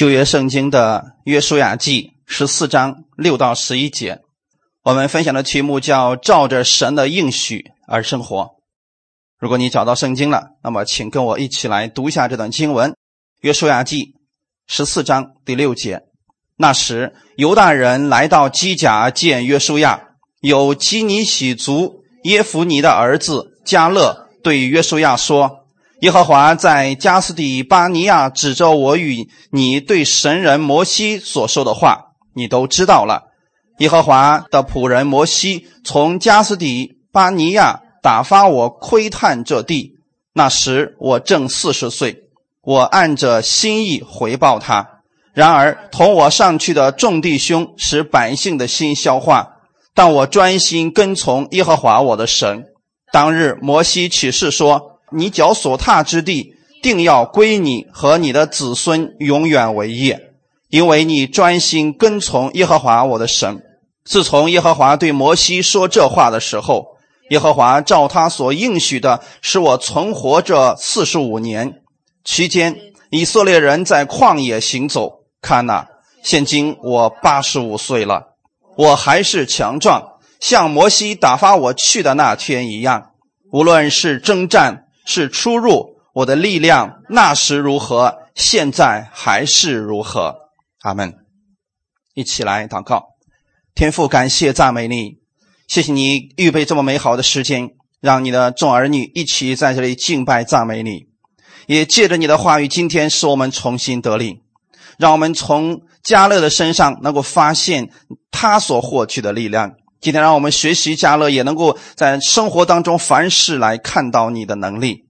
旧约圣经的约书亚记十四章六到十一节，我们分享的题目叫“照着神的应许而生活”。如果你找到圣经了，那么请跟我一起来读一下这段经文：约书亚记十四章第六节。那时，犹大人来到基甲见约书亚，有基尼喜族耶夫尼的儿子加勒对约书亚说。耶和华在加斯底巴尼亚指着我与你对神人摩西所说的话，你都知道了。耶和华的仆人摩西从加斯底巴尼亚打发我窥探这地，那时我正四十岁。我按着心意回报他。然而同我上去的众弟兄使百姓的心消化，但我专心跟从耶和华我的神。当日摩西起誓说。你脚所踏之地，定要归你和你的子孙永远为业，因为你专心跟从耶和华我的神。自从耶和华对摩西说这话的时候，耶和华照他所应许的，使我存活这四十五年期间，以色列人在旷野行走。看呐，现今我八十五岁了，我还是强壮，像摩西打发我去的那天一样。无论是征战，是出入，我的力量那时如何，现在还是如何？阿门。一起来祷告，天父，感谢赞美你，谢谢你预备这么美好的时间，让你的众儿女一起在这里敬拜赞美你。也借着你的话语，今天使我们重新得力，让我们从加勒的身上能够发现他所获取的力量。今天让我们学习加勒，也能够在生活当中凡事来看到你的能力，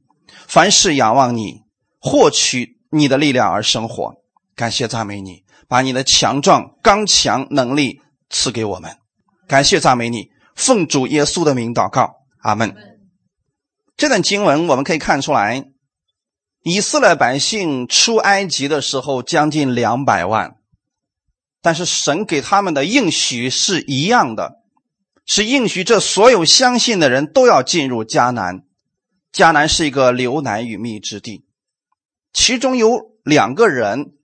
凡事仰望你，获取你的力量而生活。感谢赞美你，把你的强壮刚强能力赐给我们。感谢赞美你，奉主耶稣的名祷告，阿门。这段经文我们可以看出来，以色列百姓出埃及的时候将近两百万，但是神给他们的应许是一样的。是应许这所有相信的人都要进入迦南。迦南是一个流奶与蜜之地，其中有两个人，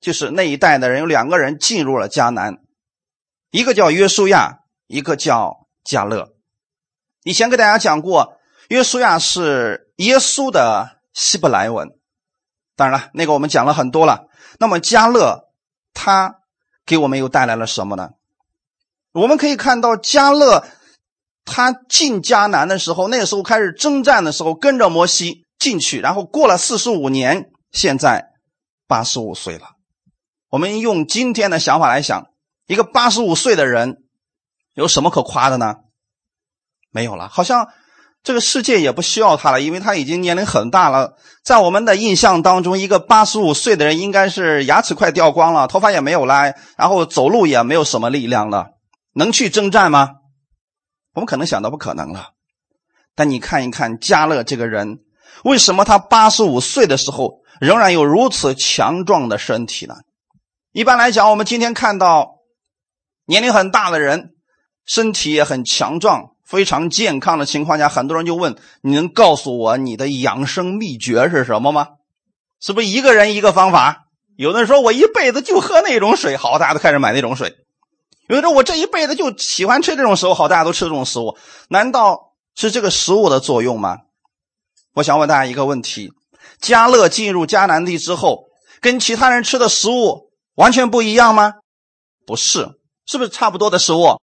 就是那一代的人有两个人进入了迦南，一个叫约书亚，一个叫加勒。以前给大家讲过，约书亚是耶稣的希伯来文，当然了，那个我们讲了很多了。那么加勒他给我们又带来了什么呢？我们可以看到，加勒他进迦南的时候，那个时候开始征战的时候，跟着摩西进去，然后过了四十五年，现在八十五岁了。我们用今天的想法来想，一个八十五岁的人有什么可夸的呢？没有了，好像这个世界也不需要他了，因为他已经年龄很大了。在我们的印象当中，一个八十五岁的人应该是牙齿快掉光了，头发也没有了，然后走路也没有什么力量了。能去征战吗？我们可能想到不可能了。但你看一看加勒这个人，为什么他八十五岁的时候仍然有如此强壮的身体呢？一般来讲，我们今天看到年龄很大的人，身体也很强壮、非常健康的情况下，很多人就问：你能告诉我你的养生秘诀是什么吗？是不是一个人一个方法？有的人说我一辈子就喝那种水，好，大家都开始买那种水。有人说：“我这一辈子就喜欢吃这种食物，好，大家都吃这种食物，难道是这个食物的作用吗？”我想问大家一个问题：加勒进入迦南地之后，跟其他人吃的食物完全不一样吗？不是，是不是差不多的食物？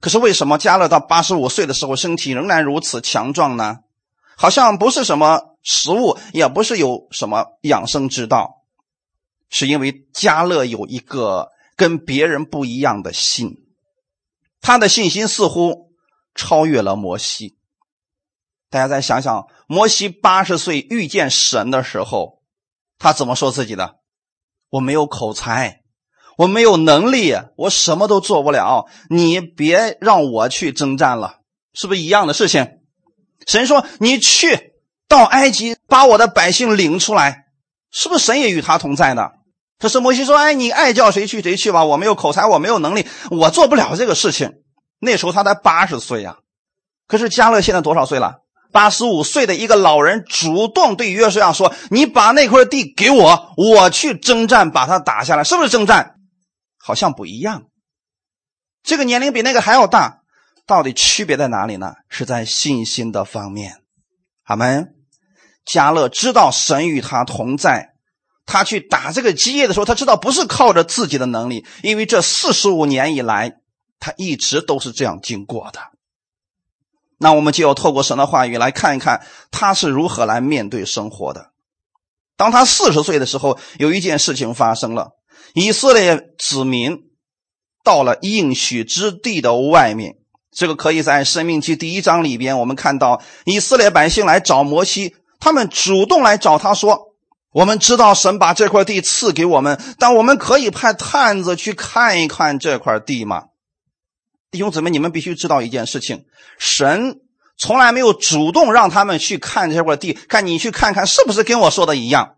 可是为什么加勒到八十五岁的时候，身体仍然如此强壮呢？好像不是什么食物，也不是有什么养生之道，是因为加勒有一个。跟别人不一样的心，他的信心似乎超越了摩西。大家再想想，摩西八十岁遇见神的时候，他怎么说自己的？我没有口才，我没有能力，我什么都做不了。你别让我去征战了，是不是一样的事情？神说：“你去到埃及，把我的百姓领出来。”是不是神也与他同在呢？这是摩西说：“哎，你爱叫谁去谁去吧，我没有口才，我没有能力，我做不了这个事情。”那时候他才八十岁呀。可是加勒现在多少岁了？八十五岁的一个老人主动对约书亚说：“你把那块地给我，我去征战，把它打下来。”是不是征战？好像不一样。这个年龄比那个还要大，到底区别在哪里呢？是在信心的方面。阿门。加勒知道神与他同在。他去打这个基业的时候，他知道不是靠着自己的能力，因为这四十五年以来，他一直都是这样经过的。那我们就要透过神的话语来看一看他是如何来面对生活的。当他四十岁的时候，有一件事情发生了：以色列子民到了应许之地的外面。这个可以在《生命记》第一章里边，我们看到以色列百姓来找摩西，他们主动来找他说。我们知道神把这块地赐给我们，但我们可以派探子去看一看这块地吗？弟兄姊妹，你们必须知道一件事情：神从来没有主动让他们去看这块地，看你去看看是不是跟我说的一样。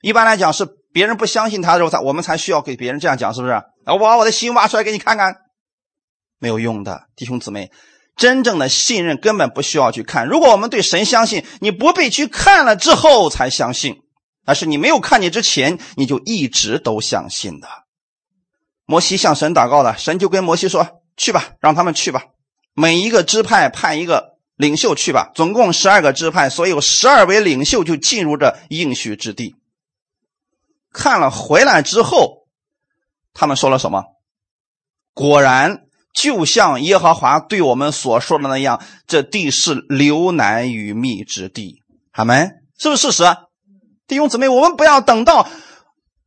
一般来讲是别人不相信他的时候，才我们才需要给别人这样讲，是不是？我把我的心挖出来给你看看，没有用的，弟兄姊妹。真正的信任根本不需要去看。如果我们对神相信，你不必去看了之后才相信，而是你没有看见之前，你就一直都相信的。摩西向神祷告了，神就跟摩西说：“去吧，让他们去吧，每一个支派派一个领袖去吧，总共十二个支派，所以有十二位领袖就进入这应许之地。看了回来之后，他们说了什么？果然。”就像耶和华对我们所说的那样，这地是流奶与蜜之地，好没？是不是事实？弟兄姊妹，我们不要等到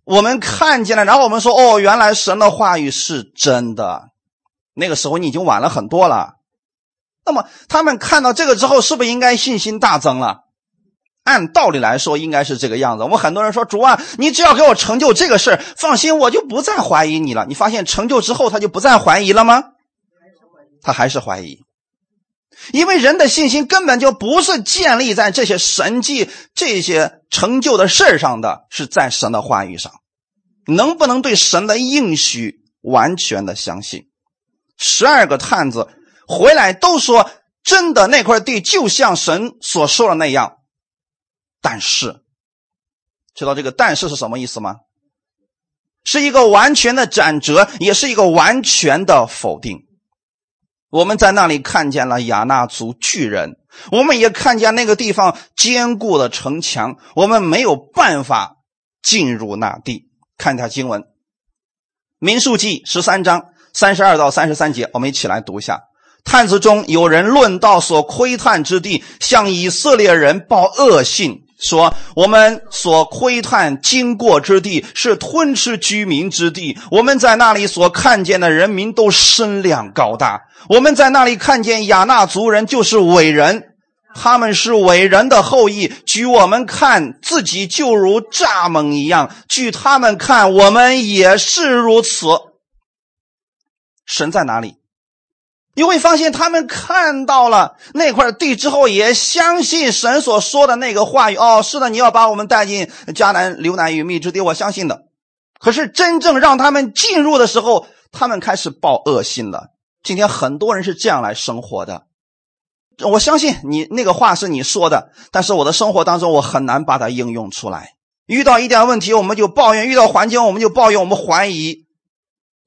我们看见了，然后我们说：“哦，原来神的话语是真的。”那个时候你已经晚了很多了。那么他们看到这个之后，是不是应该信心大增了？按道理来说，应该是这个样子。我们很多人说：“主啊，你只要给我成就这个事放心，我就不再怀疑你了。”你发现成就之后，他就不再怀疑了吗？他还是怀疑，因为人的信心根本就不是建立在这些神迹、这些成就的事上的，是在神的话语上。能不能对神的应许完全的相信？十二个探子回来都说，真的那块地就像神所说的那样。但是，知道这个“但是”是什么意思吗？是一个完全的转折，也是一个完全的否定。我们在那里看见了亚纳族巨人，我们也看见那个地方坚固的城墙，我们没有办法进入那地。看一下经文，《民数记》十三章三十二到三十三节，我们一起来读一下。探子中有人论到所窥探之地，向以色列人报恶信。说我们所窥探经过之地是吞吃居民之地，我们在那里所看见的人民都身量高大，我们在那里看见亚纳族人就是伟人，他们是伟人的后裔，据我们看自己就如蚱蜢一样，据他们看我们也是如此。神在哪里？你会发现，他们看到了那块地之后，也相信神所说的那个话语。哦，是的，你要把我们带进迦南流奶与蜜之地，我相信的。可是真正让他们进入的时候，他们开始报恶心了。今天很多人是这样来生活的。我相信你那个话是你说的，但是我的生活当中，我很难把它应用出来。遇到一点问题，我们就抱怨；遇到环境，我们就抱怨，我们怀疑，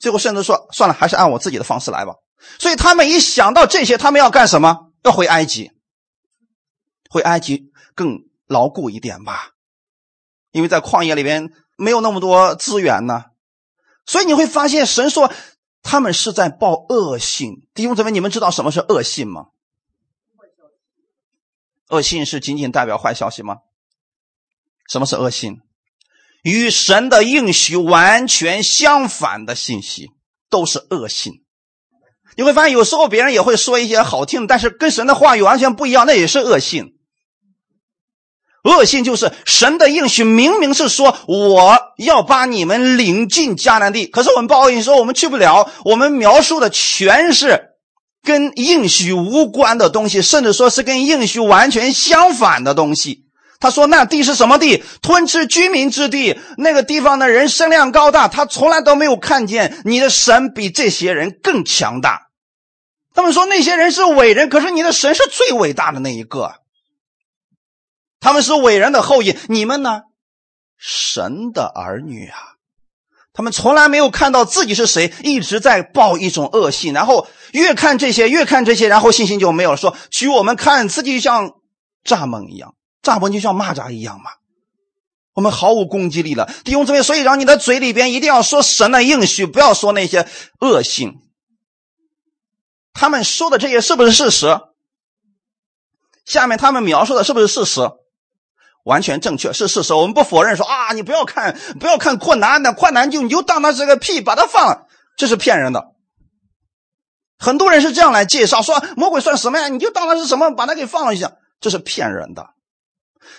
最后甚至说算了，还是按我自己的方式来吧。所以他们一想到这些，他们要干什么？要回埃及，回埃及更牢固一点吧，因为在旷野里边没有那么多资源呢。所以你会发现，神说他们是在报恶信。弟兄姊妹，你们知道什么是恶信吗？恶信是仅仅代表坏消息吗？什么是恶信？与神的应许完全相反的信息都是恶信。你会发现，有时候别人也会说一些好听，但是跟神的话语完全不一样，那也是恶信。恶信就是神的应许，明明是说我要把你们领进迦南地，可是我们报应说我们去不了。我们描述的全是跟应许无关的东西，甚至说是跟应许完全相反的东西。他说那地是什么地？吞吃居民之地。那个地方的人身量高大，他从来都没有看见你的神比这些人更强大。他们说那些人是伟人，可是你的神是最伟大的那一个。他们是伟人的后裔，你们呢？神的儿女啊！他们从来没有看到自己是谁，一直在抱一种恶信，然后越看这些，越看这些，然后信心就没有了。说取我们看自己像蚱蜢一样，蚱蜢就像蚂蚱一样嘛。我们毫无攻击力了，弟兄姊妹。所以让你的嘴里边一定要说神的应许，不要说那些恶性。他们说的这些是不是事实？下面他们描述的是不是事实？完全正确，是事实。我们不否认说啊，你不要看，不要看困难，那困难就你就当它是个屁，把它放了，这是骗人的。很多人是这样来介绍，说魔鬼算什么呀？你就当它是什么，把它给放了一下，这是骗人的。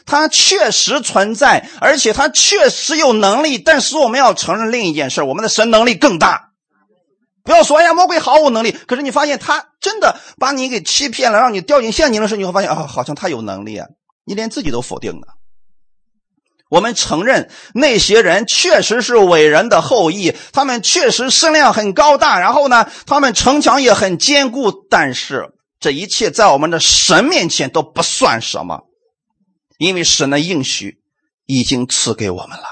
它确实存在，而且它确实有能力，但是我们要承认另一件事：我们的神能力更大。不要说哎呀，魔鬼毫无能力，可是你发现他真的把你给欺骗了，让你掉进陷阱的时候，你会发现啊，好像他有能力啊，你连自己都否定了。我们承认那些人确实是伟人的后裔，他们确实身量很高大，然后呢，他们城墙也很坚固。但是这一切在我们的神面前都不算什么，因为神的应许已经赐给我们了。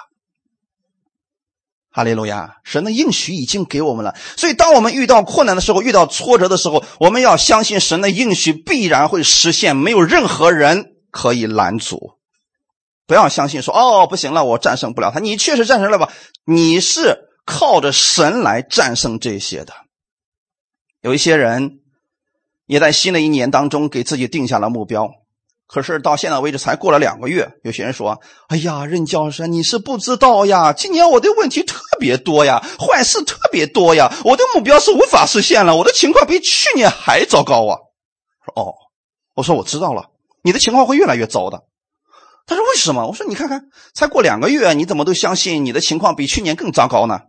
哈利路亚！神的应许已经给我们了，所以当我们遇到困难的时候，遇到挫折的时候，我们要相信神的应许必然会实现，没有任何人可以拦阻。不要相信说哦，不行了，我战胜不了他。你确实战胜了吧？你是靠着神来战胜这些的。有一些人也在新的一年当中给自己定下了目标，可是到现在为止才过了两个月。有些人说：“哎呀，任教授，你是不知道呀，今年我的问题特别多呀，坏事特别多呀，我的目标是无法实现了，我的情况比去年还糟糕啊。”说：“哦，我说我知道了，你的情况会越来越糟的。”他说：“为什么？”我说：“你看看，才过两个月，你怎么都相信你的情况比去年更糟糕呢？”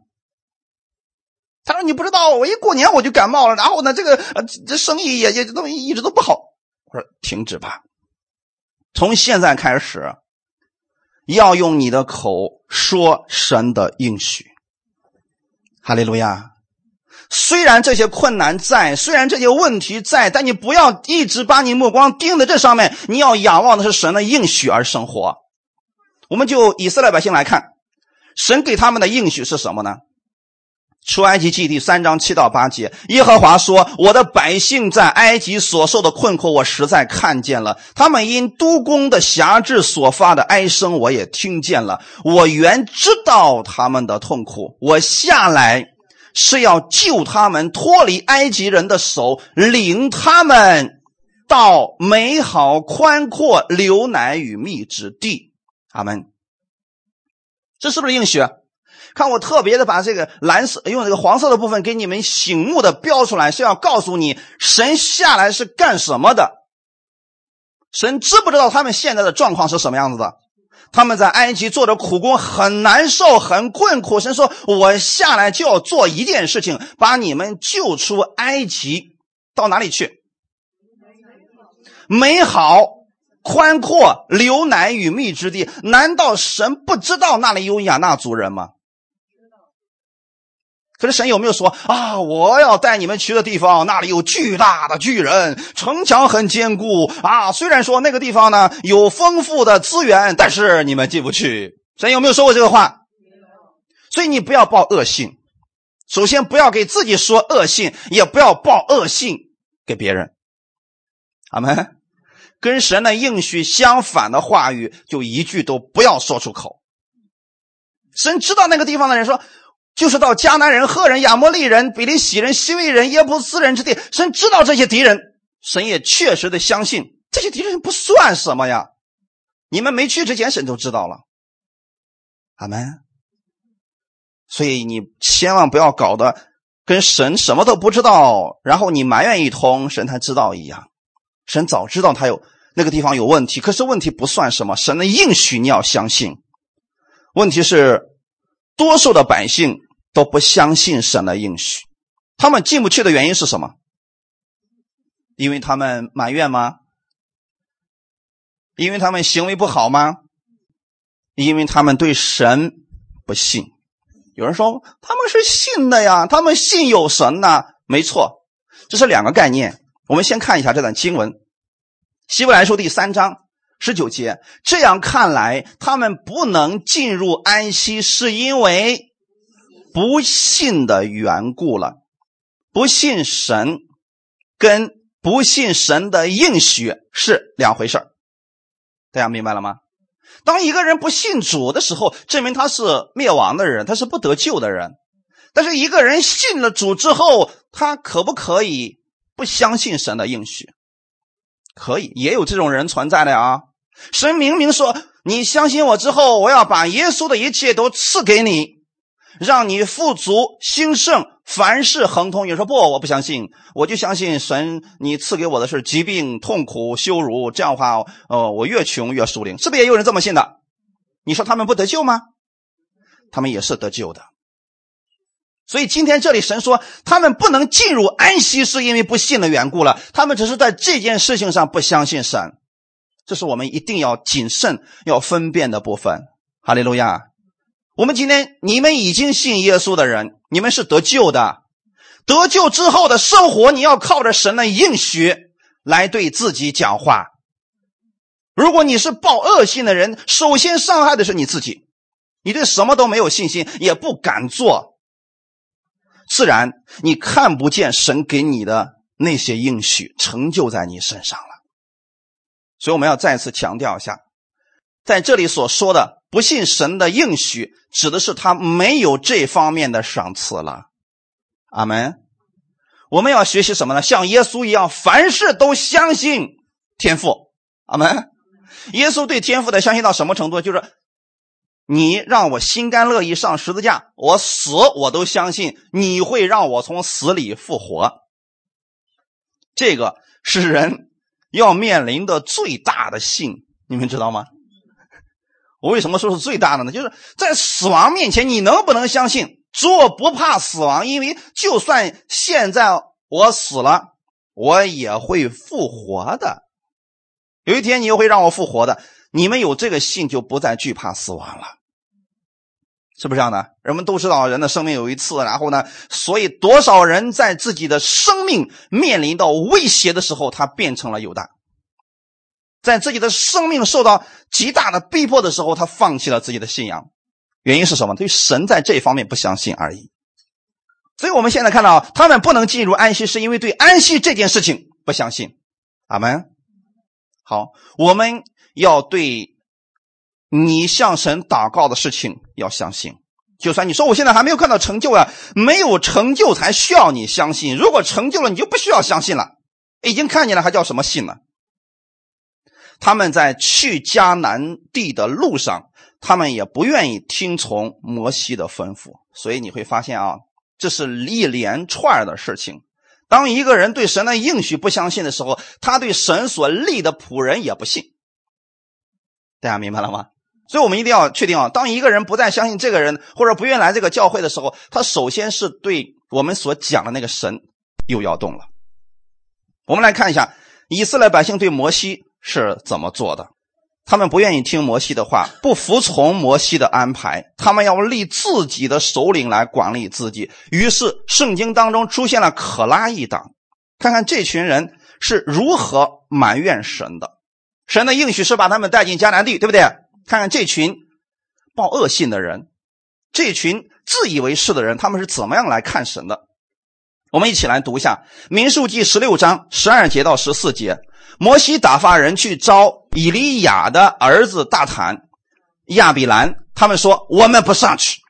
他说：“你不知道，我一过年我就感冒了，然后呢，这个呃，这生意也也都一直都不好。”我说：“停止吧，从现在开始，要用你的口说神的应许。”哈利路亚。虽然这些困难在，虽然这些问题在，但你不要一直把你目光盯在这上面。你要仰望的是神的应许而生活。我们就以色列百姓来看，神给他们的应许是什么呢？出埃及记第三章七到八节，耶和华说：“我的百姓在埃及所受的困苦，我实在看见了；他们因督工的辖制所发的哀声，我也听见了。我原知道他们的痛苦，我下来。”是要救他们脱离埃及人的手，领他们到美好宽阔、流奶与蜜之地。阿门。这是不是应许？看我特别的把这个蓝色用这个黄色的部分给你们醒目的标出来，是要告诉你神下来是干什么的。神知不知道他们现在的状况是什么样子的？他们在埃及做着苦工，很难受，很困苦。神说：“我下来就要做一件事情，把你们救出埃及，到哪里去？美好、宽阔、流奶与蜜之地。难道神不知道那里有亚纳族人吗？”可是神有没有说啊？我要带你们去的地方，那里有巨大的巨人，城墙很坚固啊。虽然说那个地方呢有丰富的资源，但是你们进不去。神有没有说过这个话？所以你不要报恶信。首先不要给自己说恶信，也不要报恶信给别人。阿门。跟神的应许相反的话语，就一句都不要说出口。神知道那个地方的人说。就是到迦南人、赫人、亚摩利人、比利洗人、西魏人、耶布斯人之地，神知道这些敌人，神也确实的相信这些敌人不算什么呀。你们没去之前，神都知道了。阿门。所以你千万不要搞得跟神什么都不知道，然后你埋怨一通，神才知道一样。神早知道他有那个地方有问题，可是问题不算什么，神的应许你要相信。问题是多数的百姓。都不相信神的应许，他们进不去的原因是什么？因为他们埋怨吗？因为他们行为不好吗？因为他们对神不信。有人说他们是信的呀，他们信有神呐，没错。这是两个概念。我们先看一下这段经文，《希伯来书》第三章十九节。这样看来，他们不能进入安息，是因为不信的缘故了。不信神，跟不信神的应许是两回事大家明白了吗？当一个人不信主的时候，证明他是灭亡的人，他是不得救的人。但是一个人信了主之后，他可不可以不相信神的应许？可以，也有这种人存在的啊。神明明说：“你相信我之后，我要把耶稣的一切都赐给你，让你富足兴盛，凡事亨通。”你说不，我不相信，我就相信神，你赐给我的是疾病、痛苦、羞辱。这样的话，呃，我越穷越属灵，是不是也有人这么信的？你说他们不得救吗？他们也是得救的。所以今天这里神说他们不能进入安息，是因为不信的缘故了。他们只是在这件事情上不相信神，这是我们一定要谨慎要分辨的部分。哈利路亚！我们今天你们已经信耶稣的人，你们是得救的。得救之后的生活，你要靠着神的应许来对自己讲话。如果你是抱恶心的人，首先伤害的是你自己。你对什么都没有信心，也不敢做。自然，你看不见神给你的那些应许成就在你身上了。所以，我们要再次强调一下，在这里所说的不信神的应许，指的是他没有这方面的赏赐了。阿门。我们要学习什么呢？像耶稣一样，凡事都相信天父。阿门。耶稣对天父的相信到什么程度？就是。你让我心甘乐意上十字架，我死我都相信你会让我从死里复活。这个是人要面临的最大的信，你们知道吗？我为什么说是最大的呢？就是在死亡面前，你能不能相信？我不怕死亡，因为就算现在我死了，我也会复活的。有一天你又会让我复活的。你们有这个信，就不再惧怕死亡了，是不是这样的？人们都知道，人的生命有一次，然后呢，所以多少人在自己的生命面临到威胁的时候，他变成了犹大；在自己的生命受到极大的逼迫的时候，他放弃了自己的信仰。原因是什么？对神在这方面不相信而已。所以我们现在看到，他们不能进入安息，是因为对安息这件事情不相信。阿门。好，我们。要对你向神祷告的事情要相信，就算你说我现在还没有看到成就啊，没有成就才需要你相信。如果成就了，你就不需要相信了。已经看见了，还叫什么信呢？他们在去迦南地的路上，他们也不愿意听从摩西的吩咐，所以你会发现啊，这是一连串的事情。当一个人对神的应许不相信的时候，他对神所立的仆人也不信。大家明白了吗？所以我们一定要确定啊，当一个人不再相信这个人，或者不愿来这个教会的时候，他首先是对我们所讲的那个神又要动了。我们来看一下以色列百姓对摩西是怎么做的。他们不愿意听摩西的话，不服从摩西的安排，他们要立自己的首领来管理自己。于是圣经当中出现了可拉一党。看看这群人是如何埋怨神的。神的应许是把他们带进迦南地，对不对？看看这群报恶信的人，这群自以为是的人，他们是怎么样来看神的？我们一起来读一下《民数记》十六章十二节到十四节。摩西打发人去招以利亚的儿子大坦、亚比兰，他们说：“我们不上去。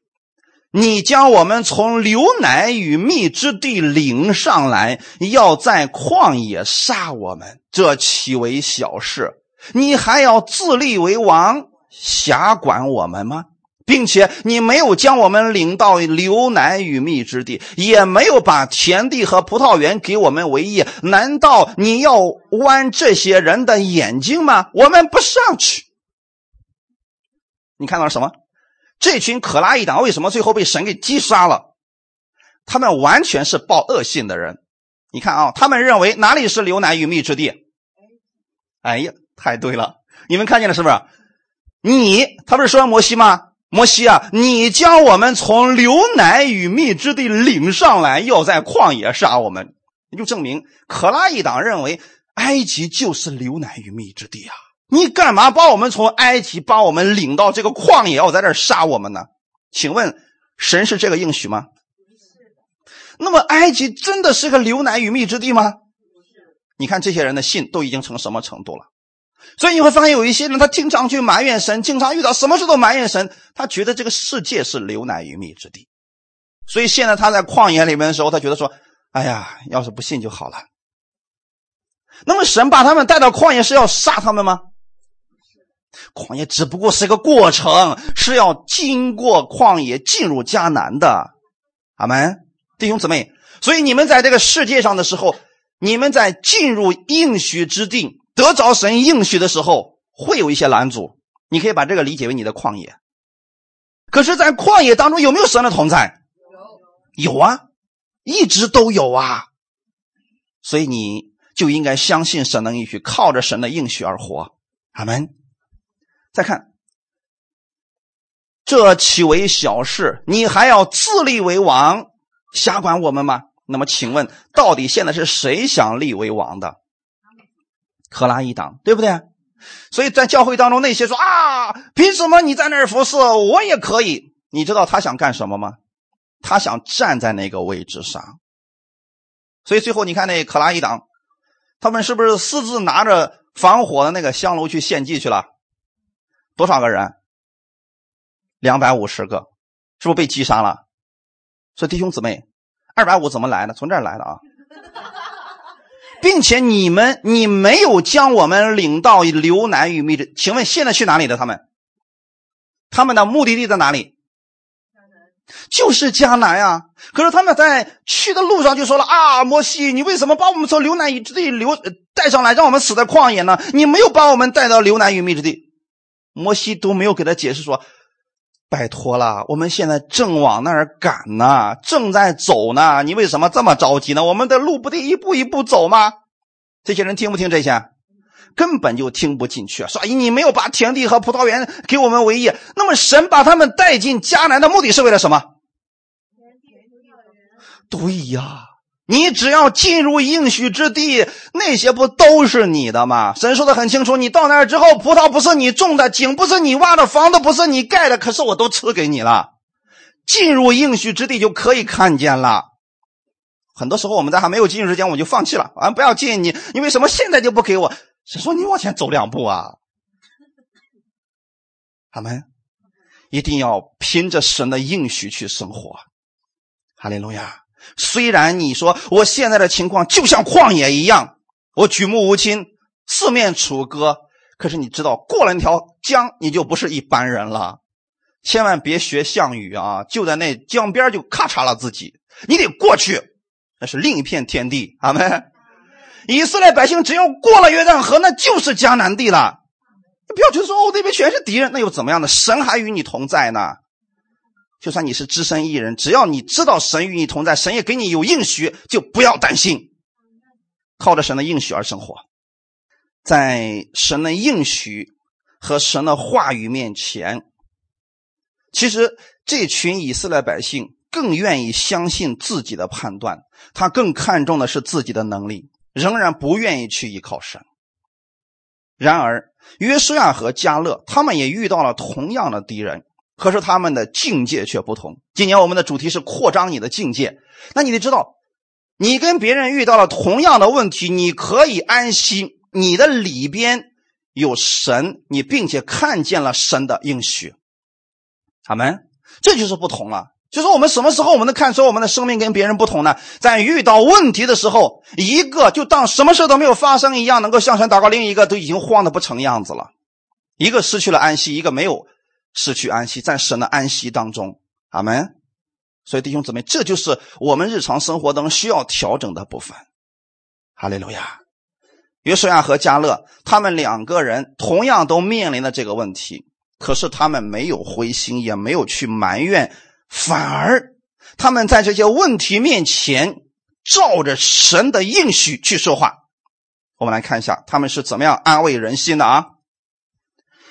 你将我们从流奶与蜜之地领上来，要在旷野杀我们，这岂为小事？”你还要自立为王，辖管我们吗？并且你没有将我们领到流奶与蜜之地，也没有把田地和葡萄园给我们为业，难道你要剜这些人的眼睛吗？我们不上去。你看到了什么？这群可拉一党为什么最后被神给击杀了？他们完全是报恶信的人。你看啊，他们认为哪里是流奶与蜜之地？哎呀！太对了，你们看见了是不是？你他不是说摩西吗？摩西啊，你将我们从流奶与蜜之地领上来，要在旷野杀我们。就证明可拉一党认为埃及就是流奶与蜜之地啊！你干嘛把我们从埃及把我们领到这个旷野，要在这杀我们呢？请问神是这个应许吗？那么埃及真的是个流奶与蜜之地吗？你看这些人的信都已经成什么程度了？所以你会发现有一些人他经常去埋怨神，经常遇到什么事都埋怨神，他觉得这个世界是流奶与蜜之地。所以现在他在旷野里面的时候，他觉得说：“哎呀，要是不信就好了。”那么神把他们带到旷野是要杀他们吗？旷野只不过是一个过程，是要经过旷野进入迦南的。阿门，弟兄姊妹。所以你们在这个世界上的时候，你们在进入应许之地、得着神应许的时候，会有一些拦阻。你可以把这个理解为你的旷野。可是，在旷野当中有没有神的同在？有，有啊，一直都有啊。所以你就应该相信神的应许，靠着神的应许而活。阿门。再看，这岂为小事？你还要自立为王，瞎管我们吗？那么，请问，到底现在是谁想立为王的？克拉一党，对不对？所以在教会当中，那些说啊，凭什么你在那儿服侍，我也可以？你知道他想干什么吗？他想站在那个位置上。所以最后，你看那克拉一党，他们是不是私自拿着防火的那个香炉去献祭去了？多少个人？两百五十个，是不是被击杀了？所以弟兄姊妹，二百五怎么来的？从这儿来的啊！并且你们，你没有将我们领到流难与密的，请问现在去哪里了？他们，他们的目的地在哪里？就是迦南呀。可是他们在去的路上就说了啊，摩西，你为什么把我们从流难与之地流带上来，让我们死在旷野呢？你没有把我们带到流难与密之地。摩西都没有给他解释说：“拜托了，我们现在正往那儿赶呢，正在走呢。你为什么这么着急呢？我们的路不得一步一步走吗？”这些人听不听这些？根本就听不进去。说：“你没有把田地和葡萄园给我们为业，那么神把他们带进迦南的目的是为了什么？”对呀。你只要进入应许之地，那些不都是你的吗？神说的很清楚，你到那儿之后，葡萄不是你种的，井不是你挖的，房子不是你盖的，可是我都赐给你了。进入应许之地就可以看见了。很多时候我们在还没有进入之前，我就放弃了，啊，不要进你，你为什么现在就不给我？神说你往前走两步啊。他们一定要凭着神的应许去生活。哈利路亚。虽然你说我现在的情况就像旷野一样，我举目无亲，四面楚歌，可是你知道过了那条江，你就不是一般人了。千万别学项羽啊，就在那江边就咔嚓了自己，你得过去，那是另一片天地。阿门。以色列百姓只要过了约旦河，那就是迦南地了。不要觉得说哦那边全是敌人，那又怎么样呢？神还与你同在呢。就算你是只身一人，只要你知道神与你同在，神也给你有应许，就不要担心，靠着神的应许而生活，在神的应许和神的话语面前，其实这群以色列百姓更愿意相信自己的判断，他更看重的是自己的能力，仍然不愿意去依靠神。然而，约书亚和加勒他们也遇到了同样的敌人。可是他们的境界却不同。今年我们的主题是扩张你的境界。那你得知道，你跟别人遇到了同样的问题，你可以安心，你的里边有神，你并且看见了神的应许。他们这就是不同了。就是我们什么时候我们能看出我们的生命跟别人不同呢？在遇到问题的时候，一个就当什么事都没有发生一样，能够向神祷告；另一个都已经慌得不成样子了。一个失去了安息，一个没有。失去安息，在神的安息当中，阿门。所以弟兄姊妹，这就是我们日常生活当中需要调整的部分。哈利路亚。约书亚和加勒他们两个人同样都面临了这个问题，可是他们没有灰心，也没有去埋怨，反而他们在这些问题面前照着神的应许去说话。我们来看一下他们是怎么样安慰人心的啊。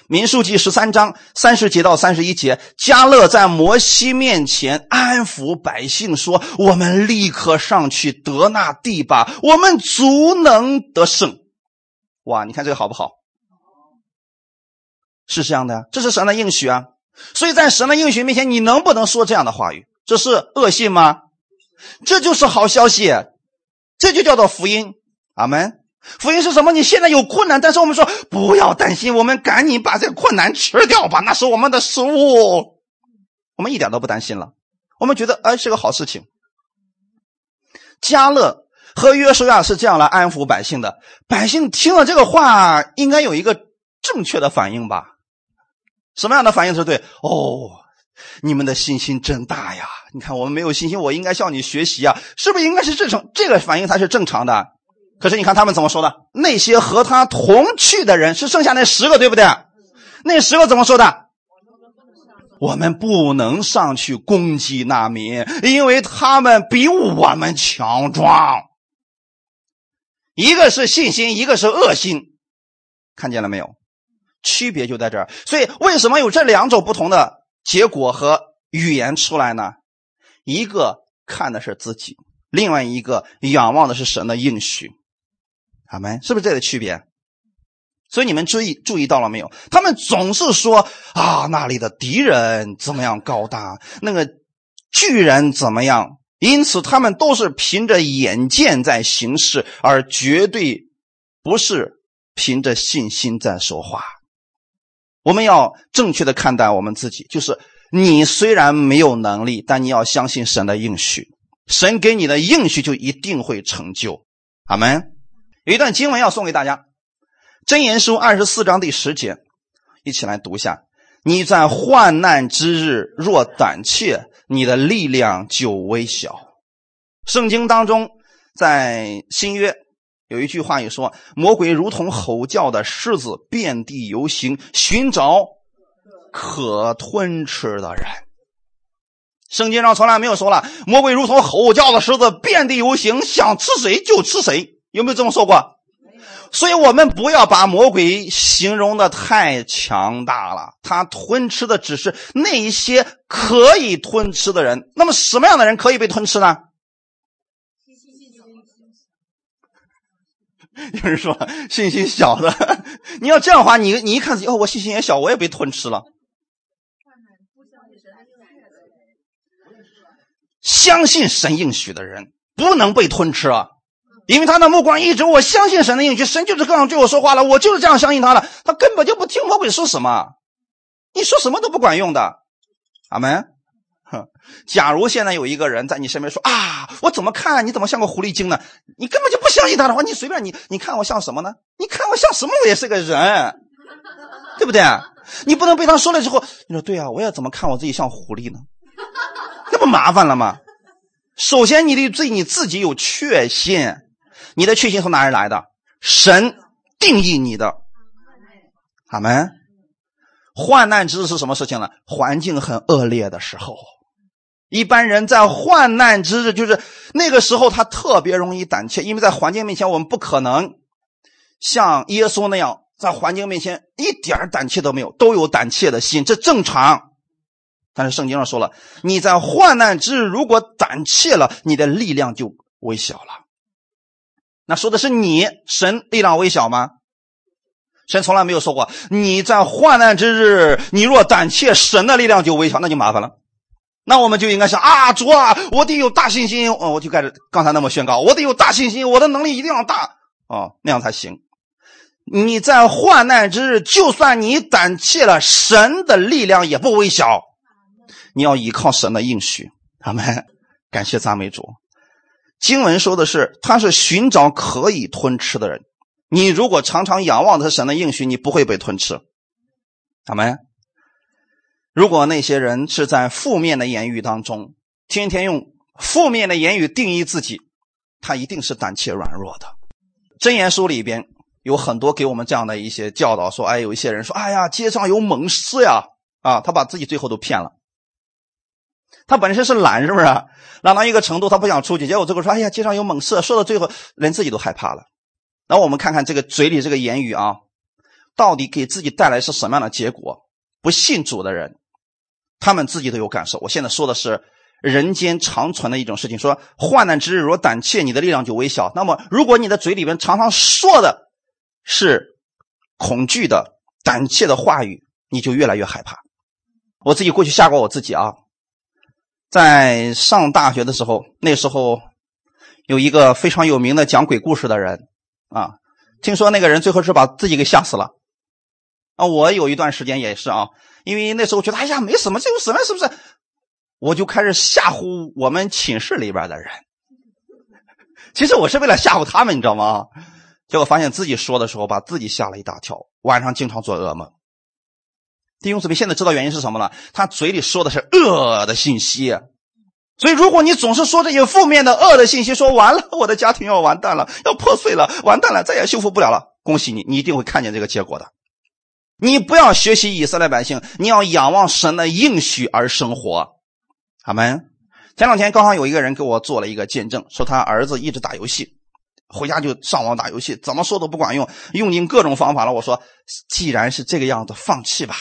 民数记十三章三十节到三十一节，加勒在摩西面前安抚百姓说：“我们立刻上去得那地吧，我们足能得胜。”哇，你看这个好不好？是这样的，这是神的应许啊。所以在神的应许面前，你能不能说这样的话语？这是恶信吗？这就是好消息，这就叫做福音。阿门。福音是什么？你现在有困难，但是我们说不要担心，我们赶紧把这个困难吃掉吧，那是我们的食物。我们一点都不担心了，我们觉得哎是个好事情。加勒和约书亚是这样来安抚百姓的，百姓听了这个话，应该有一个正确的反应吧？什么样的反应是对？哦，你们的信心真大呀！你看我们没有信心，我应该向你学习啊，是不是应该是正常？这个反应才是正常的。可是你看他们怎么说的？那些和他同去的人是剩下那十个，对不对？那十个怎么说的？我们不能上去攻击那民，因为他们比我们强壮。一个是信心，一个是恶心，看见了没有？区别就在这儿。所以为什么有这两种不同的结果和语言出来呢？一个看的是自己，另外一个仰望的是神的应许。他们是不是这个区别？所以你们注意注意到了没有？他们总是说啊，那里的敌人怎么样高大，那个巨人怎么样？因此，他们都是凭着眼见在行事，而绝对不是凭着信心在说话。我们要正确的看待我们自己，就是你虽然没有能力，但你要相信神的应许，神给你的应许就一定会成就。阿门。有一段经文要送给大家，《箴言书》二十四章第十节，一起来读一下：“你在患难之日若胆怯，你的力量就微小。”圣经当中，在新约有一句话也说：“魔鬼如同吼叫的狮子，遍地游行，寻找可吞吃的人。”圣经上从来没有说了，魔鬼如同吼叫的狮子，遍地游行，想吃谁就吃谁。有没有这么说过？所以我们不要把魔鬼形容的太强大了。他吞吃的只是那一些可以吞吃的人。那么什么样的人可以被吞吃呢？有人说信心小的，你要这样的话，你你一看哦，我信心也小，我也被吞吃了。相信神应许的人不能被吞吃啊。因为他的目光一直，我相信神的应许，神就是这样对我说话了，我就是这样相信他的，他根本就不听魔鬼说什么，你说什么都不管用的，阿门。哼，假如现在有一个人在你身边说啊，我怎么看你怎么像个狐狸精呢？你根本就不相信他的话，你随便你，你看我像什么呢？你看我像什么？我也是个人，对不对？你不能被他说了之后，你说对啊，我要怎么看我自己像狐狸呢？那不麻烦了吗？首先，你得对你自己有确信。你的确信从哪里来的？神定义你的，阿门。患难之日是什么事情呢？环境很恶劣的时候，一般人在患难之日，就是那个时候，他特别容易胆怯，因为在环境面前，我们不可能像耶稣那样在环境面前一点胆怯都没有，都有胆怯的心，这正常。但是圣经上说了，你在患难之日如果胆怯了，你的力量就微小了。那说的是你，神力量微小吗？神从来没有说过你在患难之日，你若胆怯，神的力量就微小，那就麻烦了。那我们就应该想啊，主啊，我得有大信心，哦，我就开始刚才那么宣告，我得有大信心，我的能力一定要大哦，那样才行。你在患难之日，就算你胆怯了，神的力量也不微小。你要依靠神的应许，阿门。感谢赞美主。经文说的是，他是寻找可以吞吃的人。你如果常常仰望他神的应许，你不会被吞吃。阿门。如果那些人是在负面的言语当中，天天用负面的言语定义自己，他一定是胆怯软弱的。真言书里边有很多给我们这样的一些教导，说，哎，有一些人说，哎呀，街上有猛士呀，啊，他把自己最后都骗了。他本身是懒，是不是？懒到一个程度，他不想出去。结果最后说：“哎呀，街上有猛兽。”说到最后，连自己都害怕了。那我们看看这个嘴里这个言语啊，到底给自己带来是什么样的结果？不信主的人，他们自己都有感受。我现在说的是人间长存的一种事情，说患难之日若胆怯，你的力量就微小。那么，如果你的嘴里边常常说的是恐惧的、胆怯的话语，你就越来越害怕。我自己过去吓过我自己啊，在上大学的时候，那时候有一个非常有名的讲鬼故事的人啊，听说那个人最后是把自己给吓死了。啊，我有一段时间也是啊，因为那时候觉得哎呀没什么，这有什么是不是？我就开始吓唬我们寝室里边的人。其实我是为了吓唬他们，你知道吗？结果发现自己说的时候把自己吓了一大跳，晚上经常做噩梦。弟兄姊妹，现在知道原因是什么了？他嘴里说的是恶的信息，所以如果你总是说这些负面的恶的信息，说完了我的家庭要完蛋了，要破碎了，完蛋了，再也修复不了了。恭喜你，你一定会看见这个结果的。你不要学习以色列百姓，你要仰望神的应许而生活。阿门。前两天刚好有一个人给我做了一个见证，说他儿子一直打游戏，回家就上网打游戏，怎么说都不管用，用尽各种方法了。我说，既然是这个样子，放弃吧。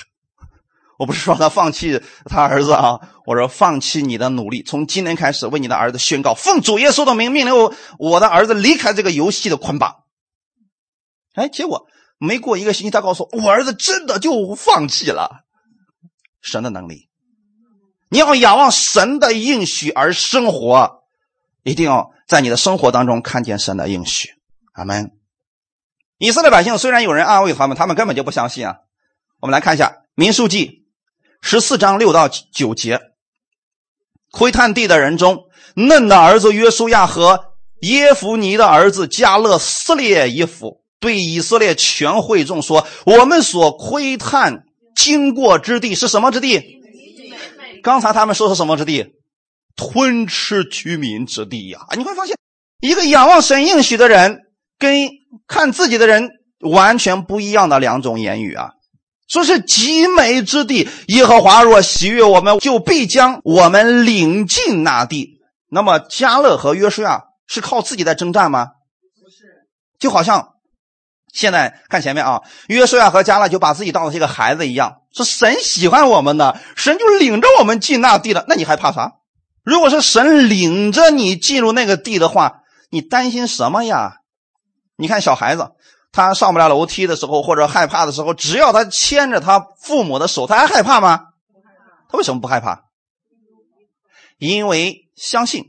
我不是说他放弃他儿子啊，我说放弃你的努力，从今天开始为你的儿子宣告，奉主耶稣的名命令我我的儿子离开这个游戏的捆绑。哎，结果。没过一个星期，他告诉我，我儿子真的就放弃了神的能力。你要仰望神的应许而生活，一定要在你的生活当中看见神的应许。阿门。以色列百姓虽然有人安慰他们，他们根本就不相信啊。我们来看一下《民数记》十四章六到九节：窥探地的人中，嫩的儿子约书亚和耶夫尼的儿子加勒撕裂衣服。对以色列全会众说：“我们所窥探经过之地是什么之地？刚才他们说是什么之地？吞吃居民之地呀！你会发现，一个仰望神应许的人，跟看自己的人完全不一样的两种言语啊！说是极美之地，耶和华若喜悦我们，就必将我们领进那地。那么加勒和约书亚是靠自己在征战吗？不是，就好像。”现在看前面啊，约书亚和加勒就把自己当做一个孩子一样，是神喜欢我们的，神就领着我们进那地了。那你还怕啥？如果是神领着你进入那个地的话，你担心什么呀？你看小孩子，他上不了楼梯的时候或者害怕的时候，只要他牵着他父母的手，他还害怕吗？他为什么不害怕？因为相信，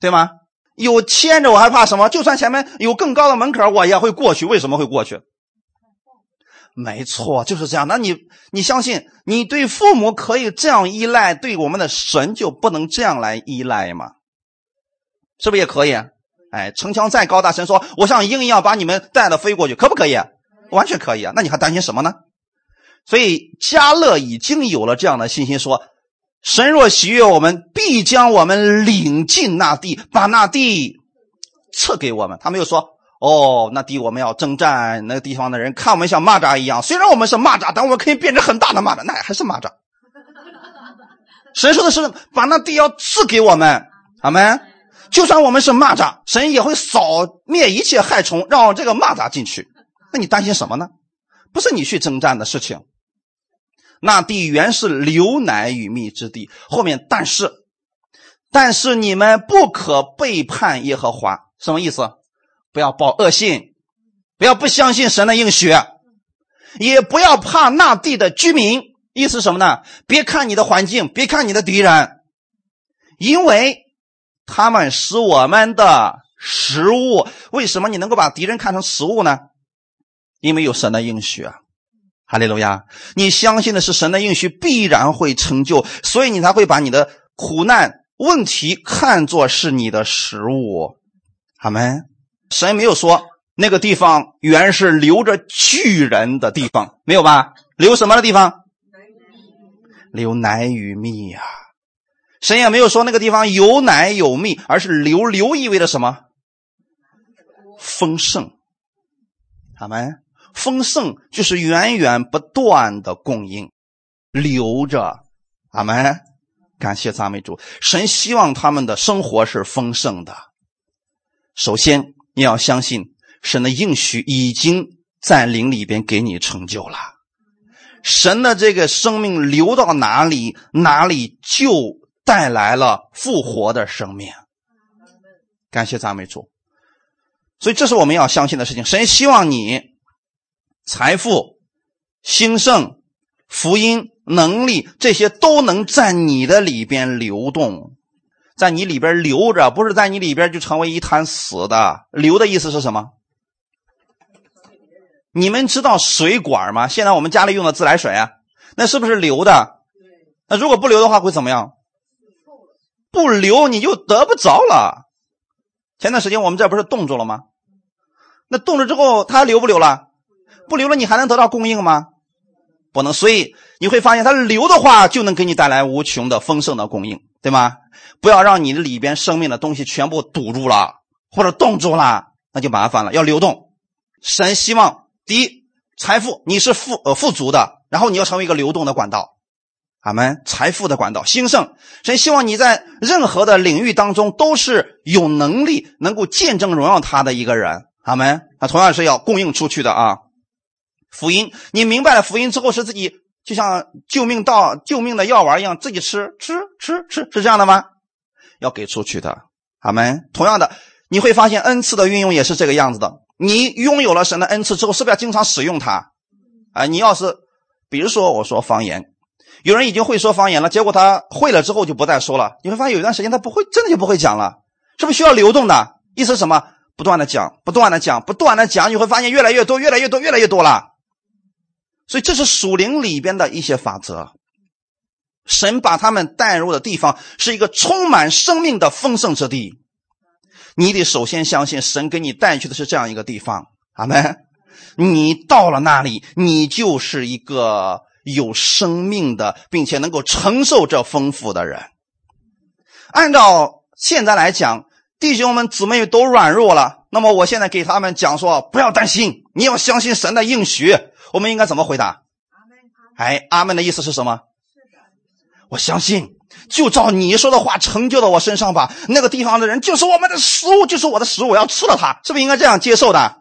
对吗？有牵着我还怕什么？就算前面有更高的门槛，我也会过去。为什么会过去？没错，就是这样。那你你相信你对父母可以这样依赖，对我们的神就不能这样来依赖吗？是不是也可以？哎，城墙再高大，神说我像鹰一样把你们带着飞过去，可不可以？完全可以啊。那你还担心什么呢？所以加勒已经有了这样的信心，说。神若喜悦我们，必将我们领进那地，把那地赐给我们。他没有说：“哦，那地我们要征战，那个地方的人看我们像蚂蚱一样。虽然我们是蚂蚱，但我们可以变成很大的蚂蚱，那还是蚂蚱。”神说的是把那地要赐给我们，阿门。就算我们是蚂蚱，神也会扫灭一切害虫，让这个蚂蚱进去。那你担心什么呢？不是你去征战的事情。那地原是流奶与蜜之地。后面，但是，但是你们不可背叛耶和华，什么意思？不要报恶信，不要不相信神的应许，也不要怕那地的居民。意思什么呢？别看你的环境，别看你的敌人，因为他们是我们的食物。为什么你能够把敌人看成食物呢？因为有神的应许啊。哈利路亚！你相信的是神的应许必然会成就，所以你才会把你的苦难问题看作是你的食物。阿门。神没有说那个地方原是留着巨人的地方，没有吧？留什么的地方？留奶与蜜呀。神也没有说那个地方有奶有蜜，而是留留意味着什么？丰盛。阿门。丰盛就是源源不断的供应，留着，阿门。感谢赞美主，神希望他们的生活是丰盛的。首先，你要相信神的应许已经在灵里边给你成就了。神的这个生命流到哪里，哪里就带来了复活的生命。感谢赞美主。所以这是我们要相信的事情。神希望你财富、兴盛、福音、能力这些都能在你的里边流动，在你里边留着，不是在你里边就成为一滩死的。流的意思是什么？你们知道水管吗？现在我们家里用的自来水啊，那是不是流的？那如果不流的话会怎么样？不流你就得不着了。前段时间我们这不是冻住了吗？那冻着之后它还流不流了？不流了你还能得到供应吗？不能。所以你会发现它流的话就能给你带来无穷的丰盛的供应，对吗？不要让你里边生命的东西全部堵住了或者冻住了，那就麻烦了。要流动。神希望。第一，财富你是富呃富足的，然后你要成为一个流动的管道，阿门。财富的管道兴盛，神希望你在任何的领域当中都是有能力能够见证荣耀他的一个人，阿门。那同样是要供应出去的啊。福音，你明白了福音之后是自己就像救命道救命的药丸一样，自己吃吃吃吃，是这样的吗？要给出去的，阿门。同样的，你会发现恩赐的运用也是这个样子的。你拥有了神的恩赐之后，是不是要经常使用它？啊，你要是，比如说我说方言，有人已经会说方言了，结果他会了之后就不再说了。你会发现有一段时间他不会，真的就不会讲了，是不是需要流动的？意思是什么？不断的讲，不断的讲，不断的讲，你会发现越来越多，越来越多，越来越多了。所以这是属灵里边的一些法则。神把他们带入的地方是一个充满生命的丰盛之地。你得首先相信神给你带去的是这样一个地方，阿门。你到了那里，你就是一个有生命的，并且能够承受这丰富的人。按照现在来讲，弟兄们姊妹都软弱了，那么我现在给他们讲说，不要担心，你要相信神的应许。我们应该怎么回答？哎，阿门的意思是什么？我相信。就照你说的话成就到我身上吧。那个地方的人就是我们的食物，就是我的食物，我要吃了它，是不是应该这样接受的？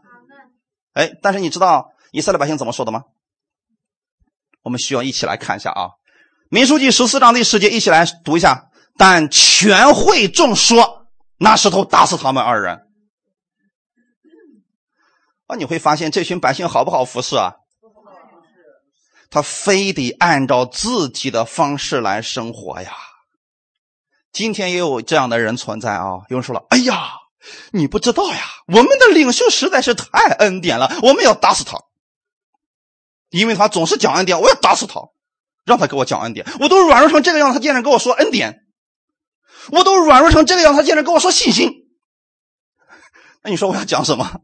哎，但是你知道以色列百姓怎么说的吗？我们需要一起来看一下啊，《民书记》十四章第十节，一起来读一下。但全会众说，拿石头打死他们二人。啊，你会发现这群百姓好不好服侍啊？他非得按照自己的方式来生活呀。今天也有这样的人存在啊！有人说了：“哎呀，你不知道呀，我们的领袖实在是太恩典了，我们要打死他，因为他总是讲恩典，我要打死他，让他给我讲恩典。我都软弱成这个样，他竟然跟我说恩典；我都软弱成这个样，他竟然跟我说信心。那你说我要讲什么？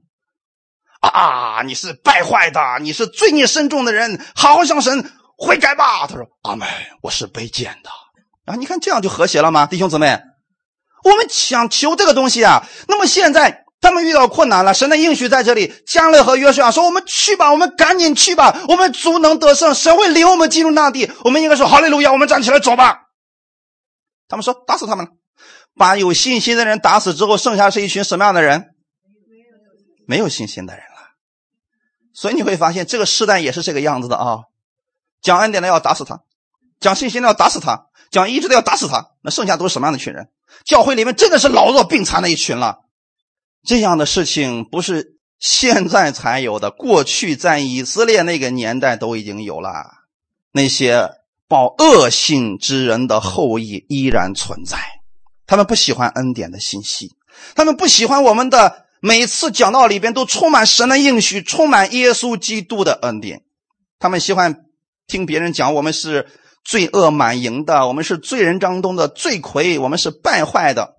啊，你是败坏的，你是罪孽深重的人，好好向神悔改吧。他说：阿门，我是卑贱的。”啊，你看这样就和谐了吗，弟兄姊妹？我们想求这个东西啊。那么现在他们遇到困难了，神的应许在这里。加勒和约书亚说：“我们去吧，我们赶紧去吧，我们足能得胜，神会领我们进入那地。”我们应该说：“好嘞，路亚，我们站起来走吧。”他们说：“打死他们，把有信心的人打死之后，剩下是一群什么样的人？没有信心的人了。所以你会发现，这个时代也是这个样子的啊。讲恩典的要打死他，讲信心的要打死他。讲医治的要打死他，那剩下都是什么样的一群人？教会里面真的是老弱病残的一群了。这样的事情不是现在才有的，过去在以色列那个年代都已经有了。那些报恶性之人的后裔依然存在，他们不喜欢恩典的信息，他们不喜欢我们的每次讲道里边都充满神的应许，充满耶稣基督的恩典。他们喜欢听别人讲我们是。罪恶满盈的，我们是罪人当中的罪魁，我们是败坏的。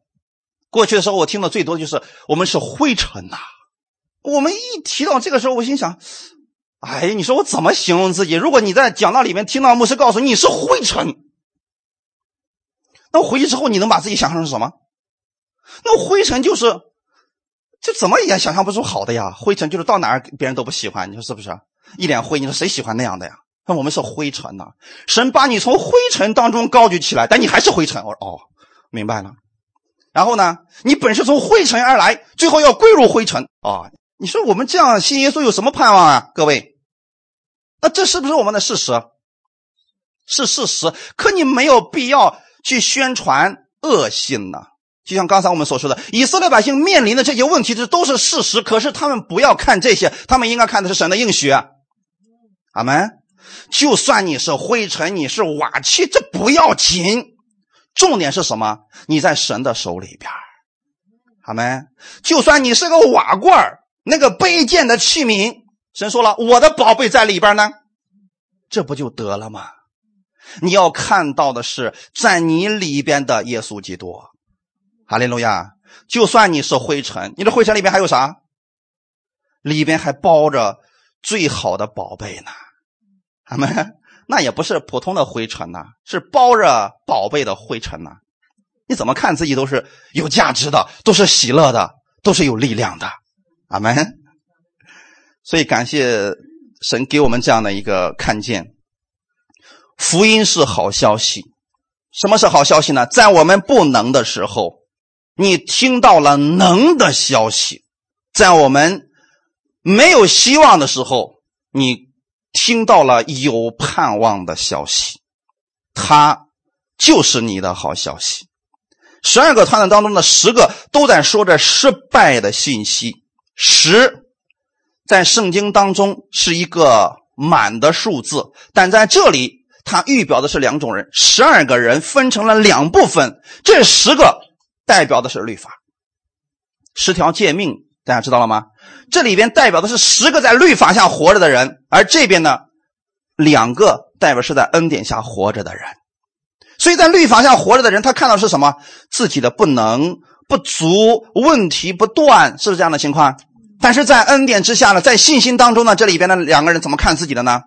过去的时候，我听的最多就是我们是灰尘呐。我们一提到这个时候，我心想：哎，你说我怎么形容自己？如果你在讲道里面听到牧师告诉你是灰尘，那回去之后，你能把自己想象成什么？那灰尘就是，这怎么也想象不出好的呀？灰尘就是到哪儿别人都不喜欢，你说是不是？一脸灰，你说谁喜欢那样的呀？那我们是灰尘呐，神把你从灰尘当中高举起来，但你还是灰尘。我说哦，明白了。然后呢，你本是从灰尘而来，最后要归入灰尘啊！你说我们这样信耶稣有什么盼望啊？各位，那这是不是我们的事实？是事实。可你没有必要去宣传恶性呢。就像刚才我们所说的，以色列百姓面临的这些问题，这都是事实。可是他们不要看这些，他们应该看的是神的应许。阿门。就算你是灰尘，你是瓦器，这不要紧。重点是什么？你在神的手里边。阿门。就算你是个瓦罐那个卑贱的器皿，神说了，我的宝贝在里边呢，这不就得了吗？你要看到的是在你里边的耶稣基督。哈利路亚！就算你是灰尘，你的灰尘里边还有啥？里边还包着最好的宝贝呢。阿门。那也不是普通的灰尘呐，是包着宝贝的灰尘呐。你怎么看自己都是有价值的，都是喜乐的，都是有力量的。阿门。所以感谢神给我们这样的一个看见。福音是好消息。什么是好消息呢？在我们不能的时候。你听到了能的消息，在我们没有希望的时候，你听到了有盼望的消息，他就是你的好消息。十二个团子当中的十个都在说着失败的信息，十在圣经当中是一个满的数字，但在这里它预表的是两种人，十二个人分成了两部分，这十个。代表的是律法，十条诫命，大家知道了吗？这里边代表的是十个在律法下活着的人，而这边呢，两个代表是在恩典下活着的人。所以在律法下活着的人，他看到是什么？自己的不能、不足、问题不断，是不是这样的情况？但是在恩典之下呢，在信心当中呢，这里边的两个人怎么看自己的呢？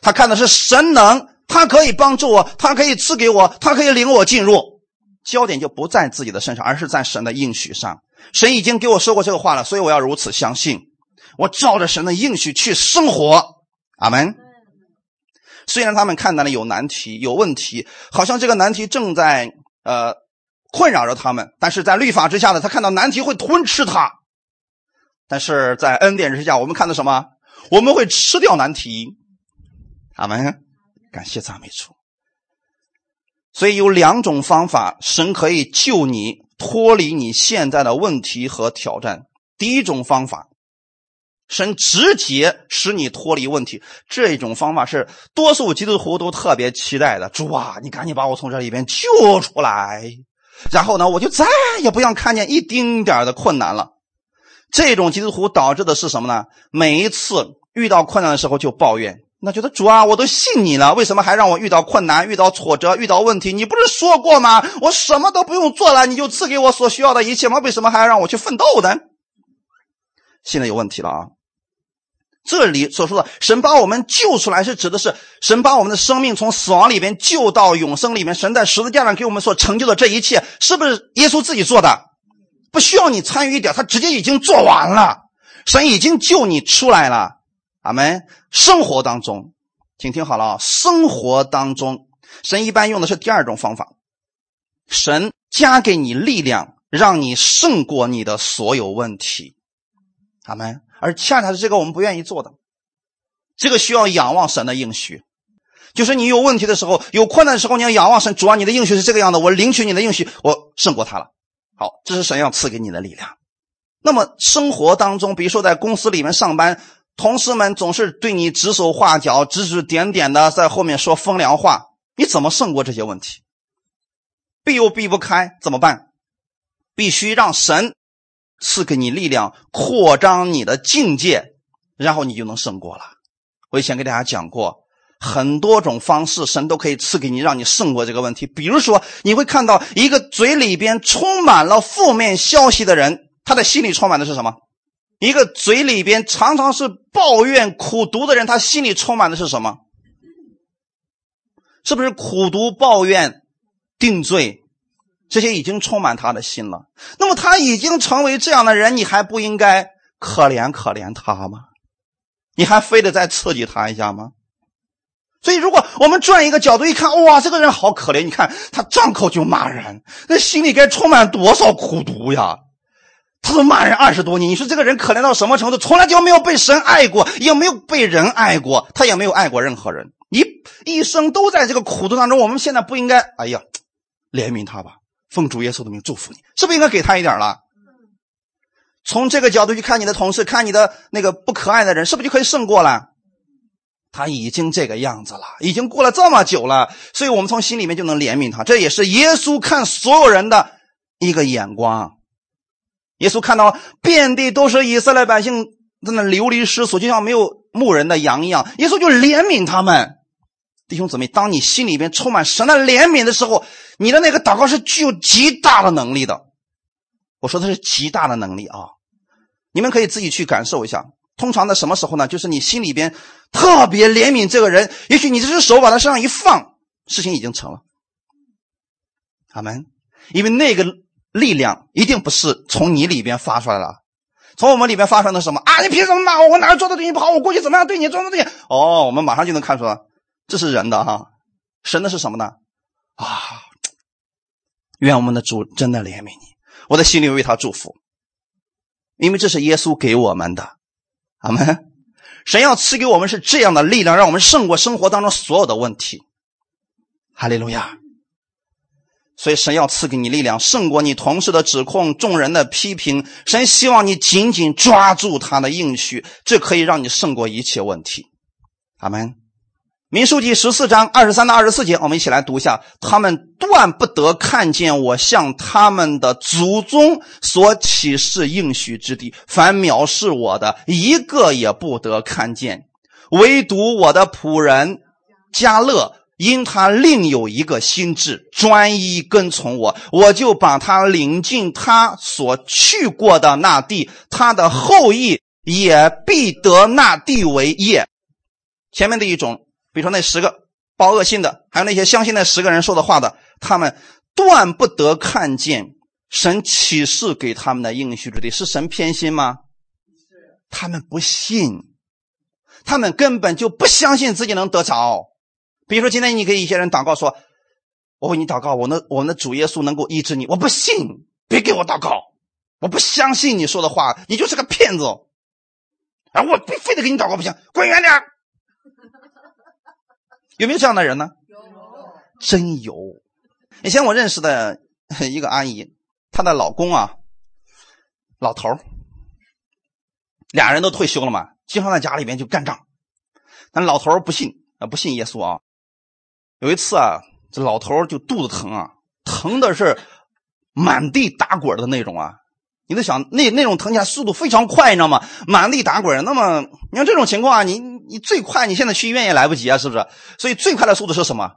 他看的是神能，他可以帮助我，他可以赐给我，他可以领我进入。焦点就不在自己的身上，而是在神的应许上。神已经给我说过这个话了，所以我要如此相信。我照着神的应许去生活。阿门。虽然他们看到了有难题、有问题，好像这个难题正在呃困扰着他们，但是在律法之下呢，他看到难题会吞吃他。但是在恩典之下，我们看到什么？我们会吃掉难题。阿门。感谢赞美主。所以有两种方法，神可以救你脱离你现在的问题和挑战。第一种方法，神直接使你脱离问题。这种方法是多数基督徒都特别期待的。主啊，你赶紧把我从这里边救出来，然后呢，我就再也不想看见一丁点的困难了。这种基督徒导致的是什么呢？每一次遇到困难的时候就抱怨。那觉得主啊，我都信你了，为什么还让我遇到困难、遇到挫折、遇到问题？你不是说过吗？我什么都不用做了，你就赐给我所需要的一切吗？为什么还要让我去奋斗呢？现在有问题了啊！这里所说的神把我们救出来，是指的是神把我们的生命从死亡里边救到永生里面。神在十字架上给我们所成就的这一切，是不是耶稣自己做的？不需要你参与一点，他直接已经做完了。神已经救你出来了。阿门。生活当中，请听好了啊！生活当中，神一般用的是第二种方法，神加给你力量，让你胜过你的所有问题。阿门。而恰恰是这个我们不愿意做的，这个需要仰望神的应许，就是你有问题的时候，有困难的时候，你要仰望神。主啊，你的应许是这个样的，我领取你的应许，我胜过他了。好，这是神要赐给你的力量。那么生活当中，比如说在公司里面上班。同事们总是对你指手画脚、指指点点的，在后面说风凉话，你怎么胜过这些问题？避又避不开，怎么办？必须让神赐给你力量，扩张你的境界，然后你就能胜过了。我以前给大家讲过很多种方式，神都可以赐给你，让你胜过这个问题。比如说，你会看到一个嘴里边充满了负面消息的人，他的心里充满的是什么？一个嘴里边常常是抱怨、苦读的人，他心里充满的是什么？是不是苦读、抱怨、定罪，这些已经充满他的心了？那么他已经成为这样的人，你还不应该可怜可怜他吗？你还非得再刺激他一下吗？所以，如果我们转一个角度一看，哇，这个人好可怜！你看他张口就骂人，那心里该充满多少苦毒呀？他都骂人二十多年，你说这个人可怜到什么程度？从来就没有被神爱过，也没有被人爱过，他也没有爱过任何人，一一生都在这个苦痛当中。我们现在不应该，哎呀，怜悯他吧，奉主耶稣的名祝福你，是不是应该给他一点了？从这个角度去看你的同事，看你的那个不可爱的人，是不是就可以胜过了？他已经这个样子了，已经过了这么久了，所以我们从心里面就能怜悯他。这也是耶稣看所有人的一个眼光。耶稣看到遍地都是以色列百姓在那流离失所，就像没有牧人的羊一样，耶稣就怜悯他们。弟兄姊妹，当你心里边充满神的怜悯的时候，你的那个祷告是具有极大的能力的。我说的是极大的能力啊！你们可以自己去感受一下。通常在什么时候呢？就是你心里边特别怜悯这个人，也许你这只手往他身上一放，事情已经成了。阿门。因为那个力量一定不是从你里边发出来的，从我们里边发出来的什么啊？你凭什么骂我？我哪做的对你不好？我过去怎么样对你做的对？哦，我们马上就能看出来，这是人的哈。神的是什么呢？啊！愿我们的主真的怜悯你，我的心里为他祝福，因为这是耶稣给我们的。阿门！神要赐给我们是这样的力量，让我们胜过生活当中所有的问题。哈利路亚！所以神要赐给你力量，胜过你同事的指控、众人的批评。神希望你紧紧抓住他的应许，这可以让你胜过一切问题。阿门。民书记十四章二十三到二十四节，我们一起来读一下。他们断不得看见我向他们的祖宗所启示应许之地，凡藐视我的，一个也不得看见。唯独我的仆人加勒，因他另有一个心智，专一跟从我，我就把他领进他所去过的那地，他的后裔也必得那地为业。前面的一种。比如说那十个报恶信的，还有那些相信那十个人说的话的，他们断不得看见神启示给他们的应许之地。是神偏心吗？是。他们不信，他们根本就不相信自己能得着。比如说今天你给一些人祷告说：“我为你祷告，我的我们的主耶稣能够医治你。”我不信，别给我祷告，我不相信你说的话，你就是个骗子。啊，我非非得给你祷告不行，滚远点。有没有这样的人呢？有，真有。以前我认识的 一个阿姨，她的老公啊，老头俩人都退休了嘛，经常在家里边就干仗。但老头不信啊，不信耶稣啊。有一次啊，这老头就肚子疼啊，疼的是满地打滚的那种啊。你在想那那种疼起来速度非常快，你知道吗？满地打滚。那么你看这种情况啊，你你最快你现在去医院也来不及啊，是不是？所以最快的速度是什么？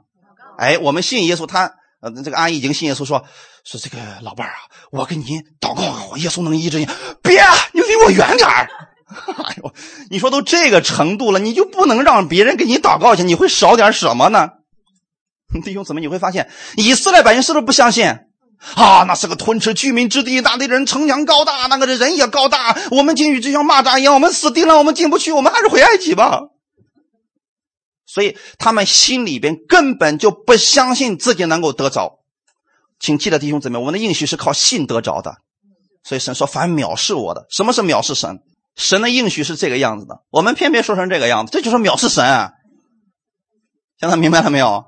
哎，我们信耶稣，他呃这个阿姨已经信耶稣，说说这个老伴啊，我给你祷告，耶稣能医治你。别，你离我远点儿。哎呦，你说都这个程度了，你就不能让别人给你祷告去？你会少点什么呢？弟兄姊妹，你会发现以色列百姓是不是不相信？啊，那是个吞吃居民之地，那里人城墙高大，那个人也高大。我们进去就像蚂蚱一样，我们死定了，我们进不去，我们还是回埃及吧。所以他们心里边根本就不相信自己能够得着。请记得弟兄姊妹，我们的应许是靠信得着的。所以神说：“凡藐视我的，什么是藐视神？神的应许是这个样子的，我们偏偏说成这个样子，这就是藐视神。现在明白了没有？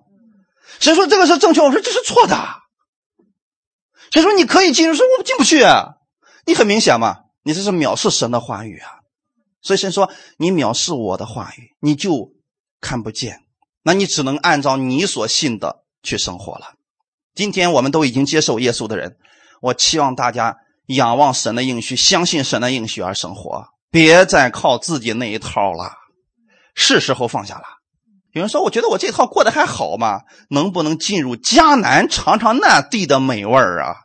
神说这个是正确，我说这是错的。”谁说你可以进入？说我进不去啊，你很明显嘛，你这是藐视神的话语啊。所以神说你藐视我的话语，你就看不见，那你只能按照你所信的去生活了。今天我们都已经接受耶稣的人，我期望大家仰望神的应许，相信神的应许而生活，别再靠自己那一套了，是时候放下了。有人说：“我觉得我这套过得还好嘛，能不能进入迦南尝尝那地的美味儿啊？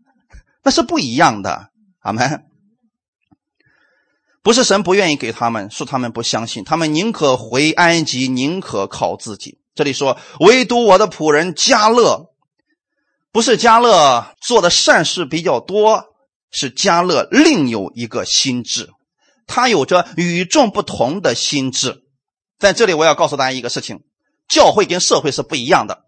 那是不一样的。阿门。不是神不愿意给他们，是他们不相信，他们宁可回埃及，宁可靠自己。这里说，唯独我的仆人加勒，不是加勒做的善事比较多，是加勒另有一个心智，他有着与众不同的心智。”在这里，我要告诉大家一个事情：教会跟社会是不一样的。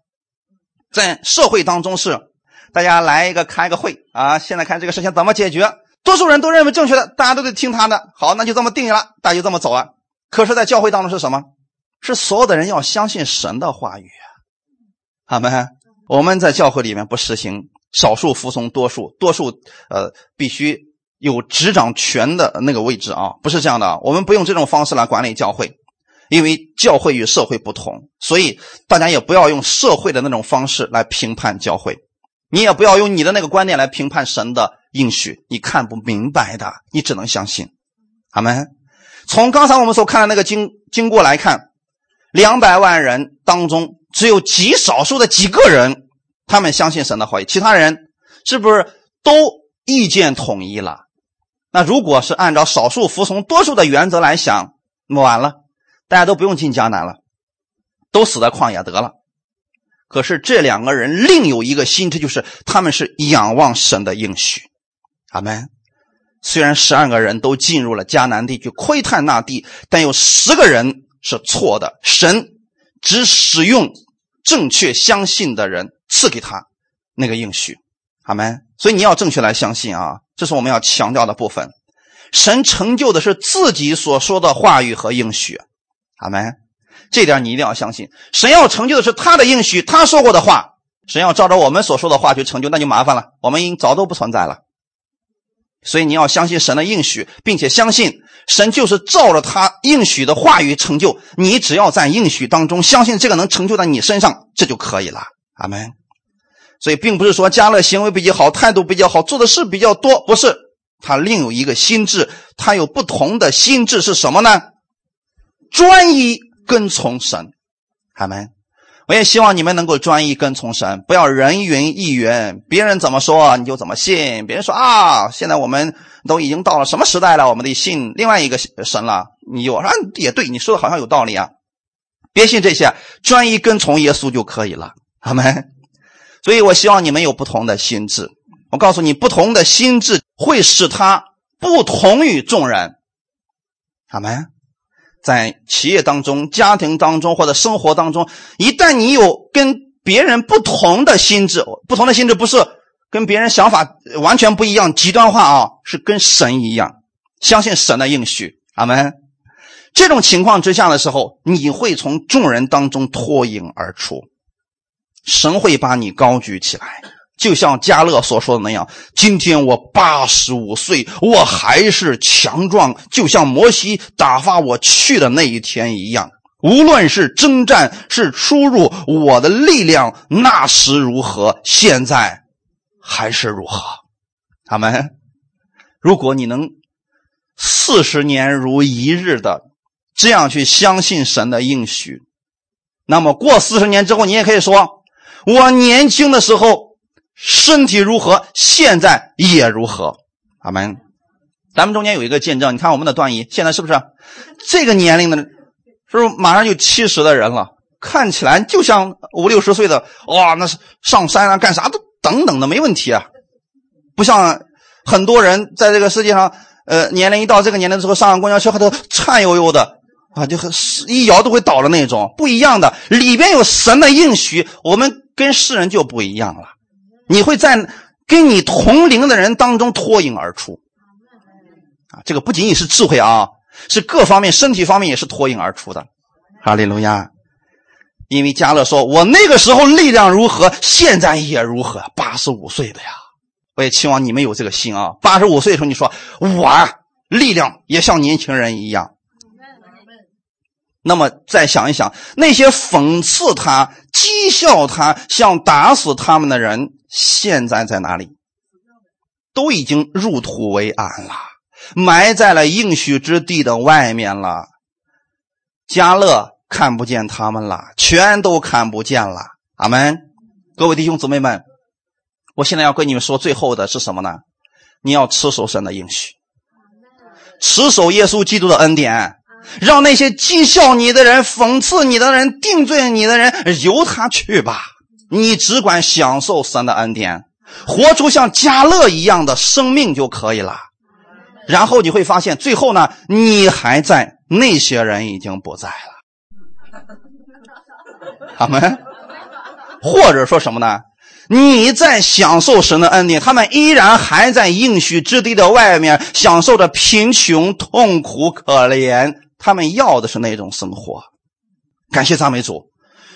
在社会当中是，大家来一个开个会啊，现在看这个事情怎么解决，多数人都认为正确的，大家都得听他的。好，那就这么定了，大家就这么走啊。可是，在教会当中是什么？是所有的人要相信神的话语。好没？我们在教会里面不实行少数服从多数，多数呃必须有执掌权的那个位置啊，不是这样的。我们不用这种方式来管理教会，因为教会与社会不同，所以大家也不要用社会的那种方式来评判教会。你也不要用你的那个观点来评判神的应许，你看不明白的，你只能相信。阿门。从刚才我们所看的那个经经过来看，两百万人当中只有极少数的几个人，他们相信神的话语，其他人是不是都意见统一了？那如果是按照少数服从多数的原则来想，那完了，大家都不用进迦南了，都死在旷野得了。可是这两个人另有一个心智，就是他们是仰望神的应许。阿门。虽然十二个人都进入了迦南地去窥探那地，但有十个人是错的。神只使用正确相信的人赐给他那个应许。阿门。所以你要正确来相信啊，这是我们要强调的部分。神成就的是自己所说的话语和应许。阿门。这点你一定要相信，神要成就的是他的应许，他说过的话。神要照着我们所说的话去成就，那就麻烦了，我们已经早都不存在了。所以你要相信神的应许，并且相信神就是照着他应许的话语成就。你只要在应许当中相信这个能成就在你身上，这就可以了。阿门。所以并不是说加勒行为比较好，态度比较好，做的事比较多，不是。他另有一个心智，他有不同的心智是什么呢？专一。跟从神，阿门。我也希望你们能够专一跟从神，不要人云亦云，别人怎么说你就怎么信。别人说啊，现在我们都已经到了什么时代了，我们得信另外一个神了。你我说也对，你说的好像有道理啊。别信这些，专一跟从耶稣就可以了，阿门。所以我希望你们有不同的心智。我告诉你，不同的心智会使他不同于众人，阿门。在企业当中、家庭当中或者生活当中，一旦你有跟别人不同的心智，不同的心智不是跟别人想法完全不一样、极端化啊，是跟神一样，相信神的应许。阿门。这种情况之下的时候，你会从众人当中脱颖而出，神会把你高举起来。就像加勒所说的那样，今天我八十五岁，我还是强壮，就像摩西打发我去的那一天一样。无论是征战是出入，我的力量那时如何，现在还是如何。他们，如果你能四十年如一日的这样去相信神的应许，那么过四十年之后，你也可以说，我年轻的时候。身体如何，现在也如何。阿门。咱们中间有一个见证，你看我们的段姨，现在是不是这个年龄的，是不是马上就七十的人了？看起来就像五六十岁的，哇，那是上山啊，干啥都等等的没问题啊。不像很多人在这个世界上，呃，年龄一到这个年龄之后，上了公交车还都颤悠悠的啊，就很一摇都会倒的那种。不一样的，里边有神的应许，我们跟世人就不一样了。你会在跟你同龄的人当中脱颖而出，啊，这个不仅仅是智慧啊，是各方面、身体方面也是脱颖而出的。哈利路亚！因为加勒说：“我那个时候力量如何，现在也如何。”八十五岁的呀，我也期望你们有这个心啊。八十五岁的时候，你说我力量也像年轻人一样。那么再想一想，那些讽刺他、讥笑他、想打死他们的人。现在在哪里？都已经入土为安了，埋在了应许之地的外面了。加勒看不见他们了，全都看不见了。阿门！各位弟兄姊妹们，我现在要跟你们说最后的是什么呢？你要持守神的应许，持守耶稣基督的恩典，让那些讥笑你的人、讽刺你的人、定罪你的人，由他去吧。你只管享受神的恩典，活出像加勒一样的生命就可以了。然后你会发现，最后呢，你还在，那些人已经不在了。他们，或者说什么呢？你在享受神的恩典，他们依然还在应许之地的外面享受着贫穷、痛苦、可怜。他们要的是那种生活。感谢赞美主，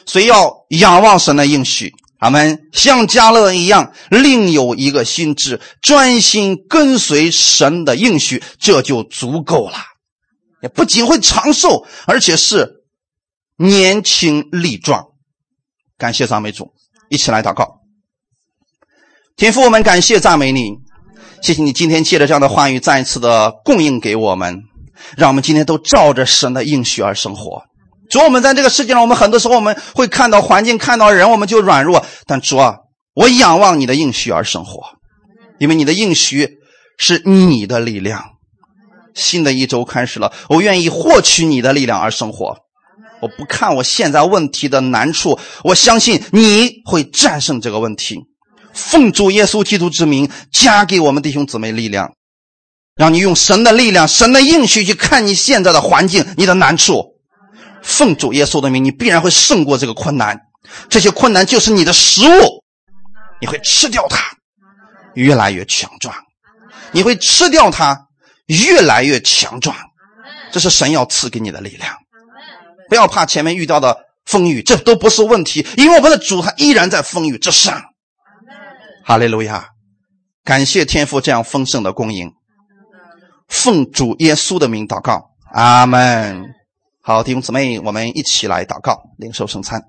所以要仰望神的应许。他们像加勒一样，另有一个心智，专心跟随神的应许，这就足够了。也不仅会长寿，而且是年轻力壮。感谢赞美主，一起来祷告。天父，我们感谢赞美你，谢谢你今天借着这样的话语，再一次的供应给我们，让我们今天都照着神的应许而生活。主，我们在这个世界上，我们很多时候我们会看到环境，看到人，我们就软弱。但主啊，我仰望你的应许而生活，因为你的应许是你的力量。新的一周开始了，我愿意获取你的力量而生活。我不看我现在问题的难处，我相信你会战胜这个问题。奉主耶稣基督之名，加给我们弟兄姊妹力量，让你用神的力量、神的应许去看你现在的环境、你的难处。奉主耶稣的名，你必然会胜过这个困难。这些困难就是你的食物，你会吃掉它，越来越强壮。你会吃掉它，越来越强壮。这是神要赐给你的力量。不要怕前面遇到的风雨，这都不是问题，因为我们的主他依然在风雨之上。哈利路亚！感谢天父这样丰盛的供应。奉主耶稣的名祷告，阿门。好，弟兄姊妹，我们一起来祷告，领受圣餐。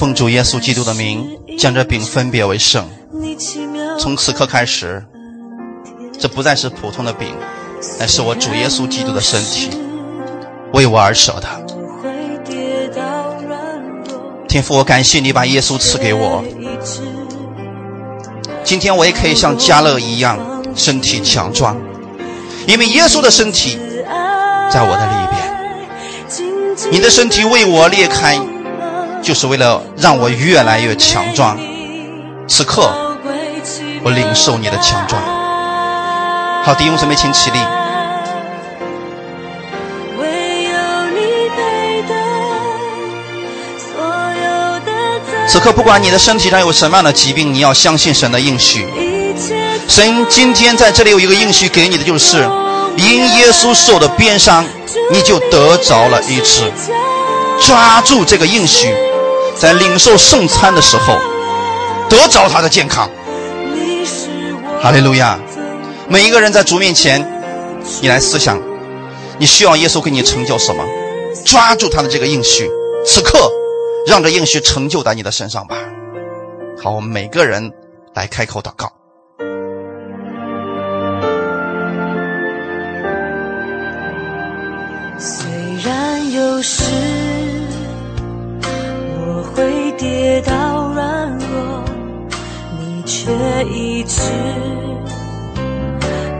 奉主耶稣基督的名，将这饼分别为圣。从此刻开始，这不再是普通的饼，乃是我主耶稣基督的身体，为我而舍的。天父，我感谢你把耶稣赐给我。今天我也可以像加勒一样，身体强壮，因为耶稣的身体在我的里边。你的身体为我裂开。就是为了让我越来越强壮。此刻，我领受你的强壮。好，弟兄姊妹，请起立。此刻，不管你的身体上有什么样的疾病，你要相信神的应许。神今天在这里有一个应许给你的，就是因耶稣受的鞭伤，你就得着了医治。抓住这个应许。在领受圣餐的时候，得着他的健康。哈利路亚！每一个人在主面前，你来思想，你需要耶稣给你成就什么？抓住他的这个应许，此刻让这应许成就在你的身上吧。好，我们每个人来开口祷告。一直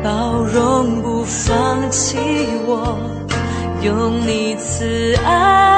包容不放弃我，用你慈爱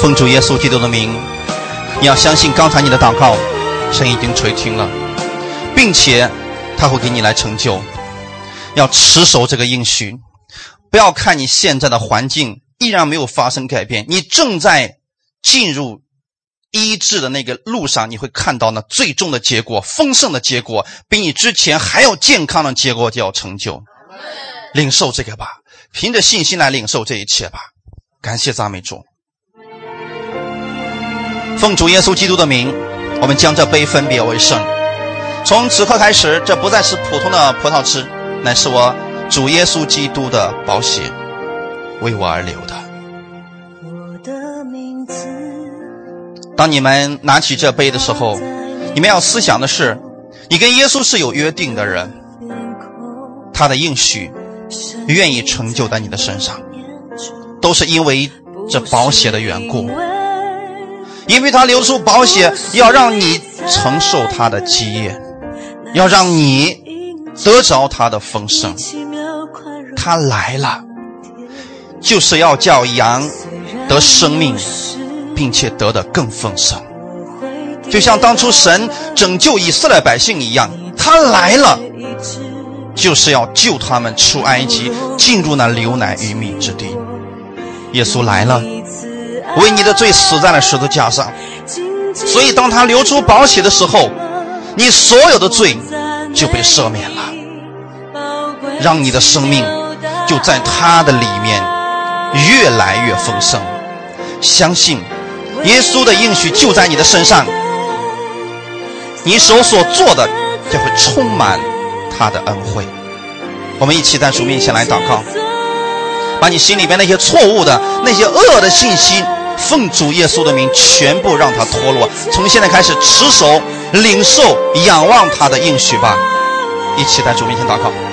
奉主耶稣基督的名，你要相信刚才你的祷告，神已经垂听了，并且他会给你来成就。要持守这个应许，不要看你现在的环境依然没有发生改变，你正在进入医治的那个路上，你会看到那最终的结果，丰盛的结果，比你之前还要健康的结果就要成就。领受这个吧，凭着信心来领受这一切吧。感谢赞美主。奉主耶稣基督的名，我们将这杯分别为圣。从此刻开始，这不再是普通的葡萄汁，乃是我主耶稣基督的宝血，为我而流的。我的名字当你们拿起这杯的时候，你们要思想的是，你跟耶稣是有约定的人，他的应许愿意成就在你的身上，都是因为这宝血的缘故因。为他流出宝血，要让你承受他的基业，要让你得着他的丰盛。他来了，就是要叫羊得生命，并且得的更丰盛。就像当初神拯救以色列百姓一样，他来了，就是要救他们出埃及，进入那流奶与蜜之地。耶稣来了，为你的罪死在了十字架上。所以，当他流出宝血的时候，你所有的罪就被赦免了，让你的生命就在他的里面越来越丰盛。相信耶稣的应许就在你的身上，你手所做的将会充满他的恩惠。我们一起在主面前来祷告，把你心里边那些错误的、那些恶的信息，奉主耶稣的名，全部让他脱落。从现在开始，持守、领受、仰望他的应许吧。一起在主面前祷告。